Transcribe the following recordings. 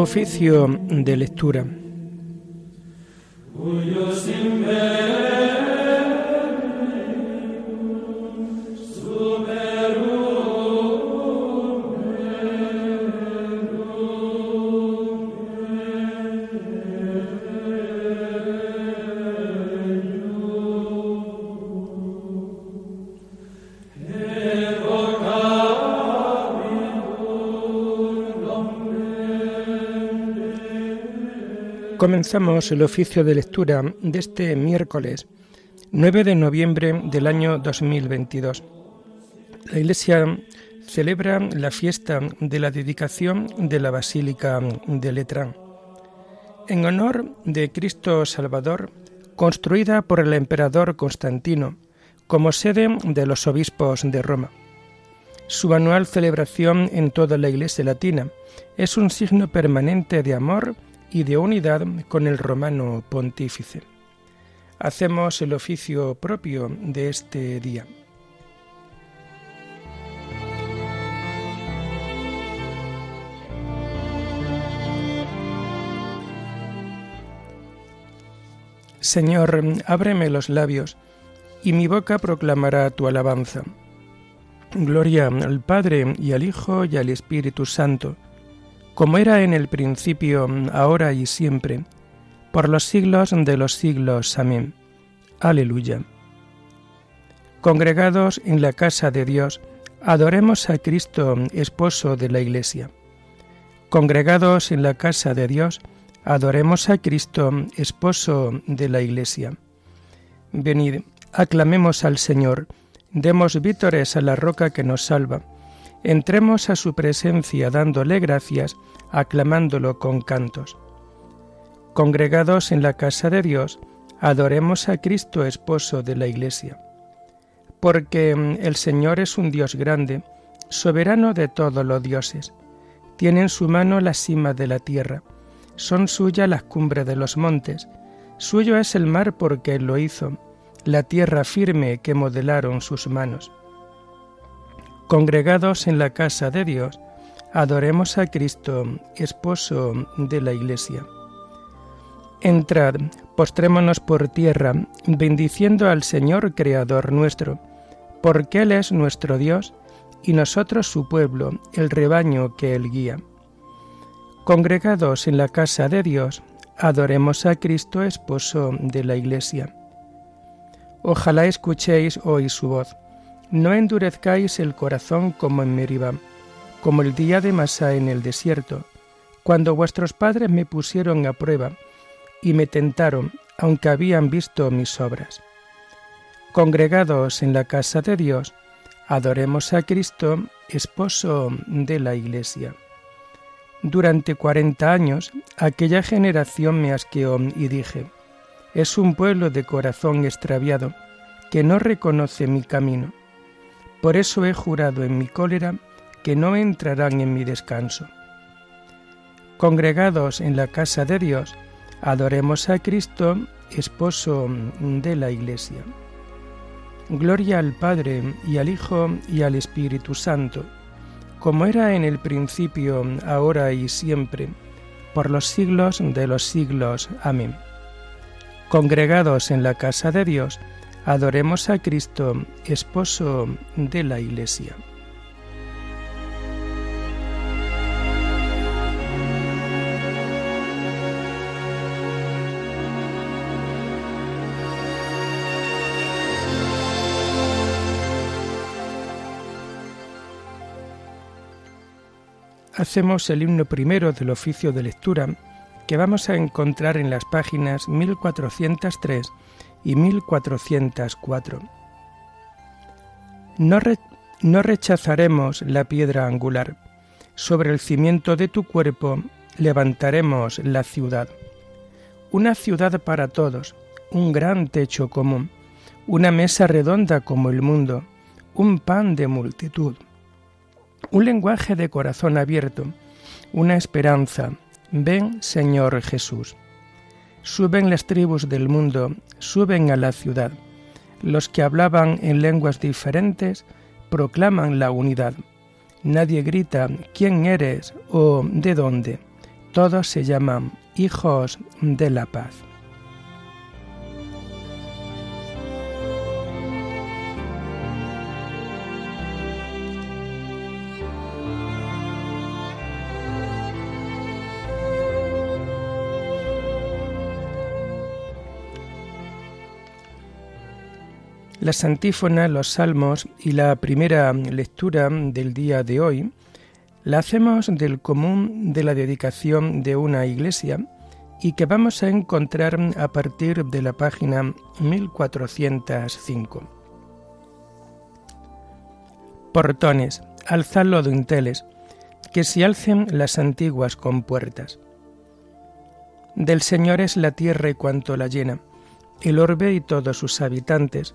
Oficio de lectura. Comenzamos el oficio de lectura de este miércoles 9 de noviembre del año 2022. La Iglesia celebra la fiesta de la dedicación de la Basílica de Letrán. En honor de Cristo Salvador, construida por el emperador Constantino como sede de los obispos de Roma. Su anual celebración en toda la Iglesia latina es un signo permanente de amor y de unidad con el romano pontífice. Hacemos el oficio propio de este día. Señor, ábreme los labios, y mi boca proclamará tu alabanza. Gloria al Padre y al Hijo y al Espíritu Santo como era en el principio, ahora y siempre, por los siglos de los siglos. Amén. Aleluya. Congregados en la casa de Dios, adoremos a Cristo, esposo de la Iglesia. Congregados en la casa de Dios, adoremos a Cristo, esposo de la Iglesia. Venid, aclamemos al Señor, demos vítores a la roca que nos salva entremos a su presencia dándole gracias, aclamándolo con cantos. Congregados en la casa de Dios, adoremos a Cristo esposo de la Iglesia. Porque mm, el Señor es un Dios grande, soberano de todos los dioses. Tiene en su mano la cima de la tierra, son suyas las cumbres de los montes, suyo es el mar porque él lo hizo, la tierra firme que modelaron sus manos. Congregados en la casa de Dios, adoremos a Cristo, esposo de la Iglesia. Entrad, postrémonos por tierra, bendiciendo al Señor Creador nuestro, porque Él es nuestro Dios y nosotros su pueblo, el rebaño que Él guía. Congregados en la casa de Dios, adoremos a Cristo, esposo de la Iglesia. Ojalá escuchéis hoy su voz no endurezcáis el corazón como en Meribá, como el día de Masá en el desierto, cuando vuestros padres me pusieron a prueba y me tentaron, aunque habían visto mis obras. Congregados en la casa de Dios, adoremos a Cristo, esposo de la Iglesia. Durante cuarenta años aquella generación me asqueó y dije, es un pueblo de corazón extraviado, que no reconoce mi camino. Por eso he jurado en mi cólera que no entrarán en mi descanso. Congregados en la casa de Dios, adoremos a Cristo, esposo de la Iglesia. Gloria al Padre y al Hijo y al Espíritu Santo, como era en el principio, ahora y siempre, por los siglos de los siglos. Amén. Congregados en la casa de Dios, Adoremos a Cristo, esposo de la Iglesia. Hacemos el himno primero del oficio de lectura que vamos a encontrar en las páginas 1403 y 1404. No, no rechazaremos la piedra angular. Sobre el cimiento de tu cuerpo levantaremos la ciudad. Una ciudad para todos, un gran techo común, una mesa redonda como el mundo, un pan de multitud, un lenguaje de corazón abierto, una esperanza. Ven, Señor Jesús. Suben las tribus del mundo, suben a la ciudad. Los que hablaban en lenguas diferentes proclaman la unidad. Nadie grita ¿quién eres? o ¿de dónde? todos se llaman hijos de la paz. Las antífonas, los salmos y la primera lectura del día de hoy la hacemos del común de la dedicación de una iglesia y que vamos a encontrar a partir de la página 1405. Portones, alzad los dinteles, que se alcen las antiguas compuertas. Del Señor es la tierra y cuanto la llena, el orbe y todos sus habitantes,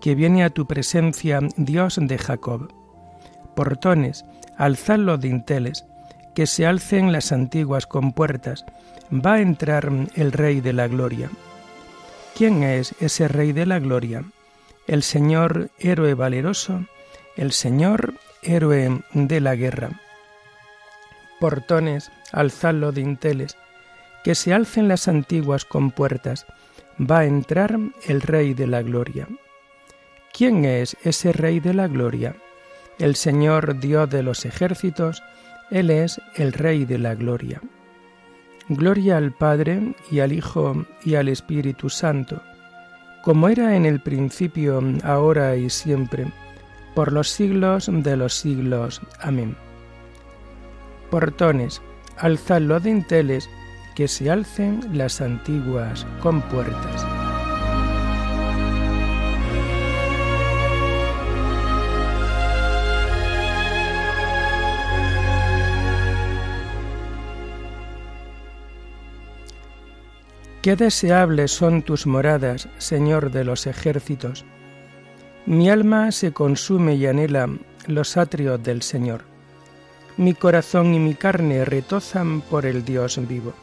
que viene a tu presencia, Dios de Jacob. Portones, alzad los dinteles, que se alcen las antiguas compuertas, va a entrar el Rey de la Gloria. ¿Quién es ese Rey de la Gloria? El Señor héroe valeroso, el Señor héroe de la guerra. Portones, alzad los dinteles, que se alcen las antiguas compuertas, va a entrar el Rey de la Gloria. ¿Quién es ese Rey de la Gloria? El Señor Dios de los ejércitos, Él es el Rey de la Gloria. Gloria al Padre y al Hijo y al Espíritu Santo, como era en el principio, ahora y siempre, por los siglos de los siglos. Amén. Portones, alzad los dinteles, que se alcen las antiguas compuertas. Qué deseables son tus moradas, Señor de los ejércitos. Mi alma se consume y anhela los atrios del Señor. Mi corazón y mi carne retozan por el Dios vivo.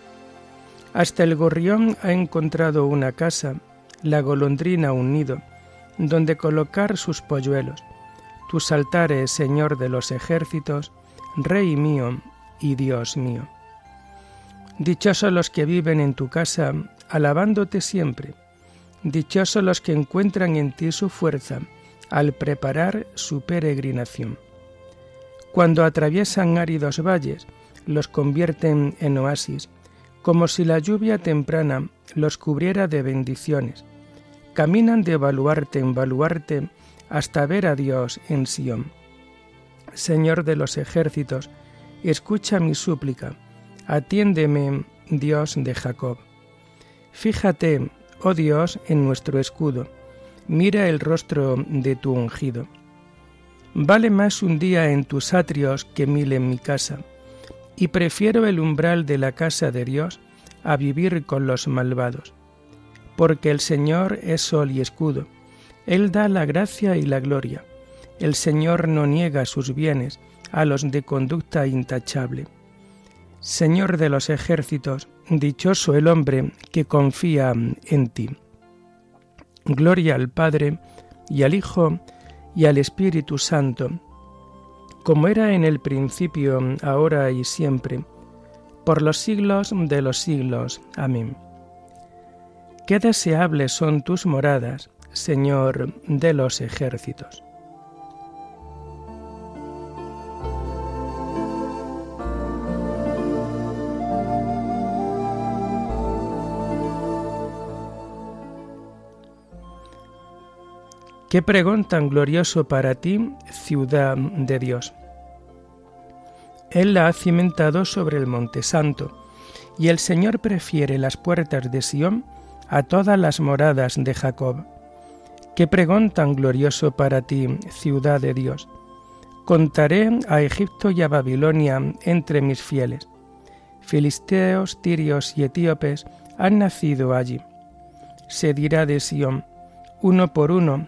Hasta el gorrión ha encontrado una casa, la golondrina un nido, donde colocar sus polluelos. Tus altares, Señor de los ejércitos, Rey mío y Dios mío. Dichosos los que viven en tu casa, alabándote siempre. Dichosos los que encuentran en ti su fuerza al preparar su peregrinación. Cuando atraviesan áridos valles, los convierten en oasis, como si la lluvia temprana los cubriera de bendiciones. Caminan de baluarte en baluarte hasta ver a Dios en Sión. Señor de los ejércitos, escucha mi súplica Atiéndeme, Dios de Jacob. Fíjate, oh Dios, en nuestro escudo. Mira el rostro de tu ungido. Vale más un día en tus atrios que mil en mi casa, y prefiero el umbral de la casa de Dios a vivir con los malvados. Porque el Señor es sol y escudo, Él da la gracia y la gloria. El Señor no niega sus bienes a los de conducta intachable. Señor de los ejércitos, dichoso el hombre que confía en ti. Gloria al Padre y al Hijo y al Espíritu Santo, como era en el principio, ahora y siempre, por los siglos de los siglos. Amén. Qué deseables son tus moradas, Señor de los ejércitos. Qué pregón tan glorioso para ti, ciudad de Dios. Él la ha cimentado sobre el monte santo, y el Señor prefiere las puertas de Sión a todas las moradas de Jacob. Qué pregón tan glorioso para ti, ciudad de Dios. Contaré a Egipto y a Babilonia entre mis fieles. filisteos, tirios y etíopes han nacido allí. Se dirá de Sión, uno por uno,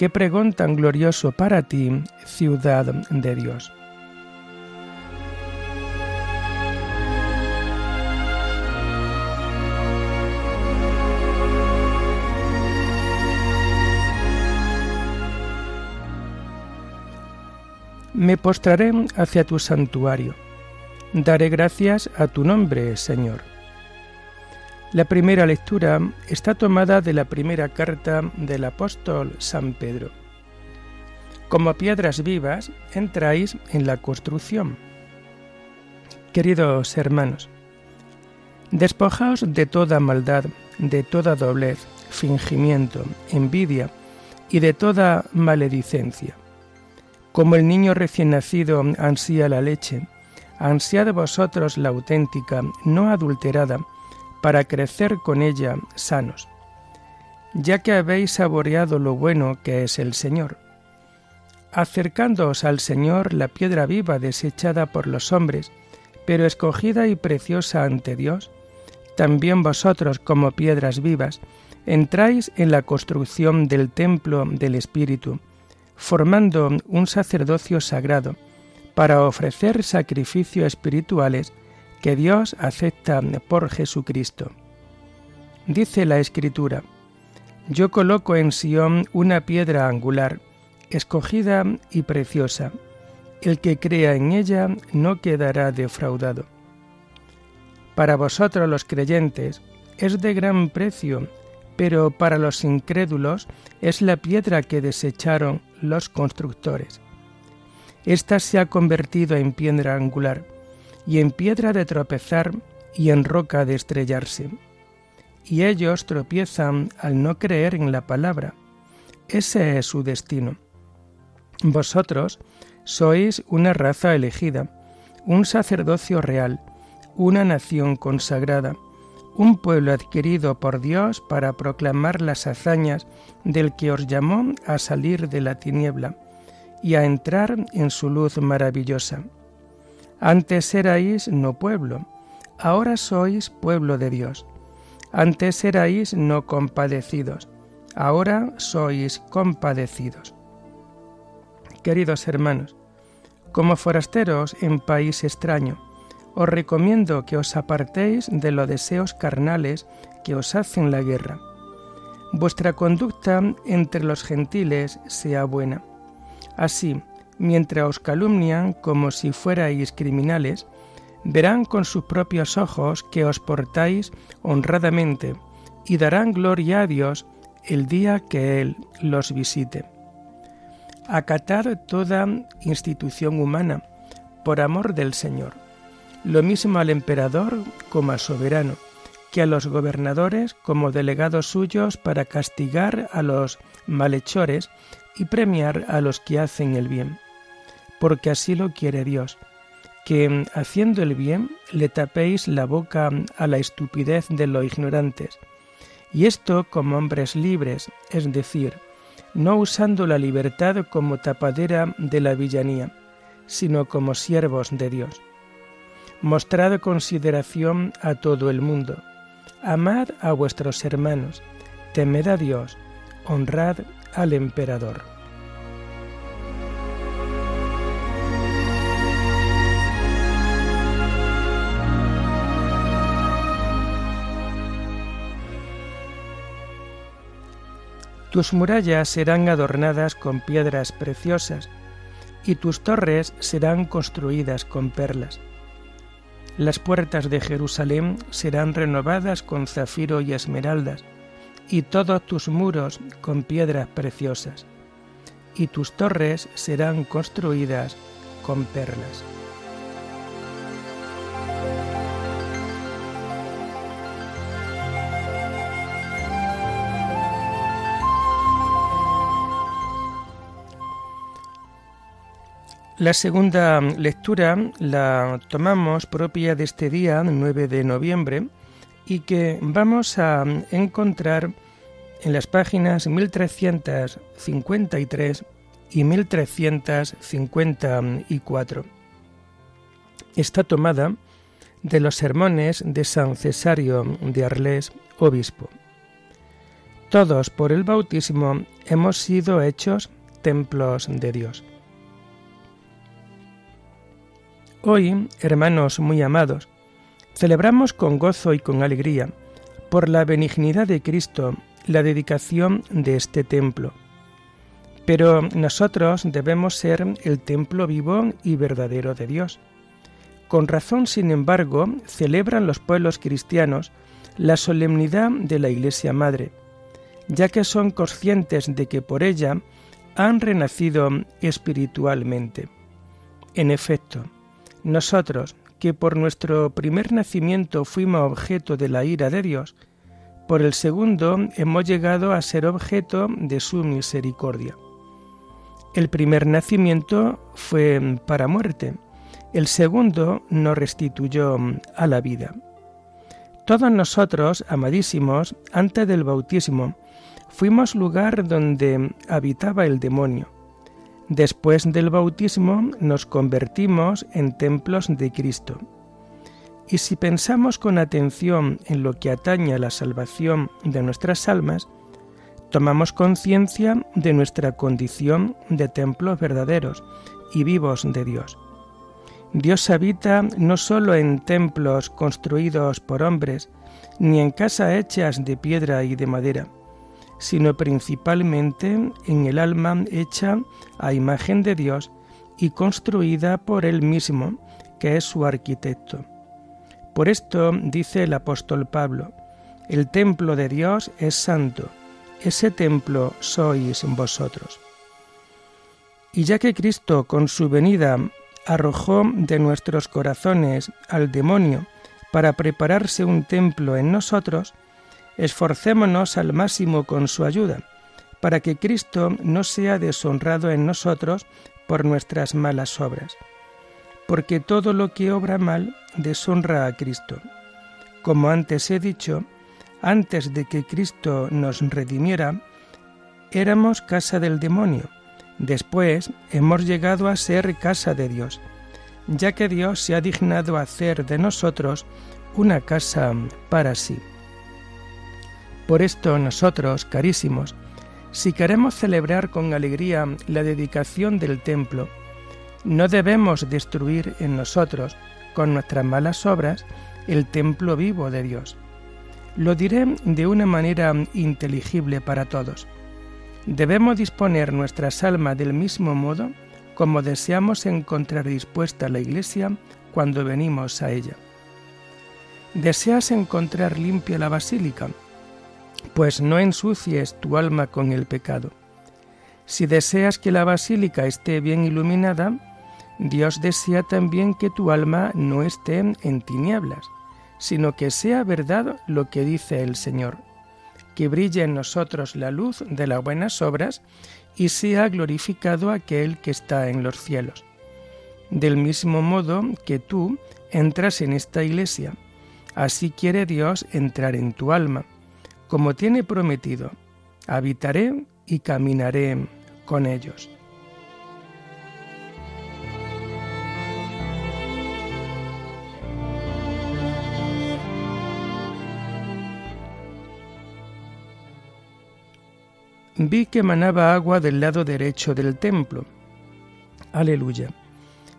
Qué pregón tan glorioso para ti, ciudad de Dios. Me postraré hacia tu santuario. Daré gracias a tu nombre, Señor. La primera lectura está tomada de la primera carta del apóstol San Pedro. Como piedras vivas entráis en la construcción. Queridos hermanos, despojaos de toda maldad, de toda doblez, fingimiento, envidia y de toda maledicencia como el niño recién nacido ansía la leche, ansiad vosotros la auténtica, no adulterada, para crecer con ella sanos, ya que habéis saboreado lo bueno que es el Señor. Acercándoos al Señor la piedra viva desechada por los hombres, pero escogida y preciosa ante Dios, también vosotros como piedras vivas, entráis en la construcción del templo del Espíritu, formando un sacerdocio sagrado para ofrecer sacrificios espirituales que Dios acepta por Jesucristo. Dice la Escritura, Yo coloco en Sión una piedra angular, escogida y preciosa. El que crea en ella no quedará defraudado. Para vosotros los creyentes es de gran precio, pero para los incrédulos es la piedra que desecharon los constructores. Esta se ha convertido en piedra angular, y en piedra de tropezar y en roca de estrellarse. Y ellos tropiezan al no creer en la palabra. Ese es su destino. Vosotros sois una raza elegida, un sacerdocio real, una nación consagrada, un pueblo adquirido por Dios para proclamar las hazañas del que os llamó a salir de la tiniebla y a entrar en su luz maravillosa. Antes erais no pueblo, ahora sois pueblo de Dios. Antes erais no compadecidos, ahora sois compadecidos. Queridos hermanos, como forasteros en país extraño, os recomiendo que os apartéis de los deseos carnales que os hacen la guerra. Vuestra conducta entre los gentiles sea buena. Así, mientras os calumnian como si fuerais criminales, verán con sus propios ojos que os portáis honradamente y darán gloria a Dios el día que Él los visite. Acatad toda institución humana por amor del Señor lo mismo al emperador como al soberano, que a los gobernadores como delegados suyos para castigar a los malhechores y premiar a los que hacen el bien, porque así lo quiere Dios, que haciendo el bien le tapéis la boca a la estupidez de los ignorantes, y esto como hombres libres, es decir, no usando la libertad como tapadera de la villanía, sino como siervos de Dios Mostrad consideración a todo el mundo. Amad a vuestros hermanos. Temed a Dios. Honrad al emperador. Tus murallas serán adornadas con piedras preciosas, y tus torres serán construidas con perlas. Las puertas de Jerusalén serán renovadas con zafiro y esmeraldas, y todos tus muros con piedras preciosas, y tus torres serán construidas con perlas. La segunda lectura la tomamos propia de este día, 9 de noviembre, y que vamos a encontrar en las páginas 1353 y 1354. Está tomada de los sermones de San Cesario de Arles, obispo. Todos por el bautismo hemos sido hechos templos de Dios. Hoy, hermanos muy amados, celebramos con gozo y con alegría, por la benignidad de Cristo, la dedicación de este templo. Pero nosotros debemos ser el templo vivo y verdadero de Dios. Con razón, sin embargo, celebran los pueblos cristianos la solemnidad de la Iglesia Madre, ya que son conscientes de que por ella han renacido espiritualmente. En efecto, nosotros, que por nuestro primer nacimiento fuimos objeto de la ira de Dios, por el segundo hemos llegado a ser objeto de su misericordia. El primer nacimiento fue para muerte, el segundo nos restituyó a la vida. Todos nosotros, amadísimos, antes del bautismo, fuimos lugar donde habitaba el demonio Después del bautismo nos convertimos en templos de Cristo. Y si pensamos con atención en lo que atañe a la salvación de nuestras almas, tomamos conciencia de nuestra condición de templos verdaderos y vivos de Dios. Dios habita no solo en templos construidos por hombres, ni en casas hechas de piedra y de madera, sino principalmente en el alma hecha a imagen de Dios y construida por Él mismo, que es su arquitecto. Por esto dice el apóstol Pablo, el templo de Dios es santo, ese templo sois vosotros. Y ya que Cristo con su venida arrojó de nuestros corazones al demonio para prepararse un templo en nosotros, esforcémonos al máximo con su ayuda, para que Cristo no sea deshonrado en nosotros por nuestras malas obras. Porque todo lo que obra mal deshonra a Cristo. Como antes he dicho, antes de que Cristo nos redimiera, éramos casa del demonio. Después hemos llegado a ser casa de Dios, ya que Dios se ha dignado hacer de nosotros una casa para sí. Por esto nosotros, carísimos, si queremos celebrar con alegría la dedicación del templo, no debemos destruir en nosotros, con nuestras malas obras, el templo vivo de Dios. Lo diré de una manera inteligible para todos. Debemos disponer nuestras almas del mismo modo como deseamos encontrar dispuesta la iglesia cuando venimos a ella. ¿Deseas encontrar limpia la basílica? Pues no ensucies tu alma con el pecado. Si deseas que la basílica esté bien iluminada, Dios desea también que tu alma no esté en tinieblas, sino que sea verdad lo que dice el Señor, que brille en nosotros la luz de las buenas obras y sea glorificado aquel que está en los cielos. Del mismo modo que tú entras en esta iglesia, así quiere Dios entrar en tu alma como tiene prometido, habitaré y caminaré con ellos. Vi que manaba agua del lado derecho del templo. Aleluya.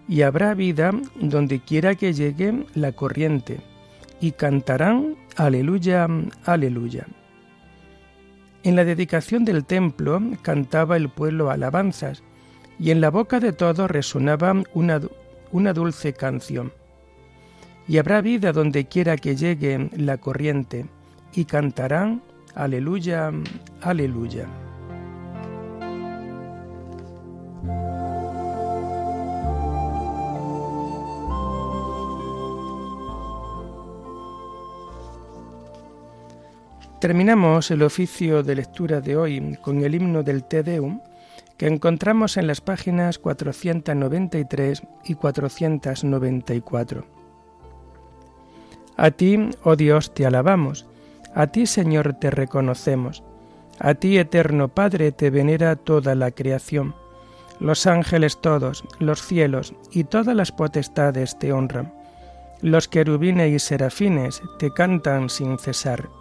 Y habrá vida donde quiera que llegue la corriente, y cantarán Aleluya, aleluya. En la dedicación del templo cantaba el pueblo alabanzas y en la boca de todos resonaba una, dulce canción. Y habrá vida donde quiera que llegue la corriente y cantarán Aleluya, aleluya. Terminamos el oficio de lectura de hoy con el himno del Te Deum que encontramos en las páginas 493 y 494. A ti, oh Dios, te alabamos, a ti, Señor, te reconocemos, a ti, eterno Padre, te venera toda la creación. Los ángeles todos, los cielos y todas las potestades te honran. Los querubines y serafines te cantan sin cesar.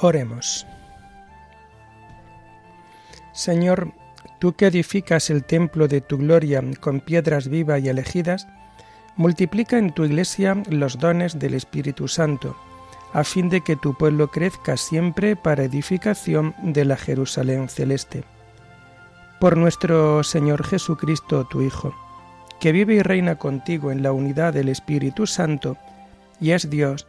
Oremos. Señor, tú que edificas el templo de tu gloria con piedras vivas y elegidas, multiplica en tu iglesia los dones del Espíritu Santo, a fin de que tu pueblo crezca siempre para edificación de la Jerusalén celeste. Por nuestro Señor Jesucristo, tu Hijo, que vive y reina contigo en la unidad del Espíritu Santo, y es Dios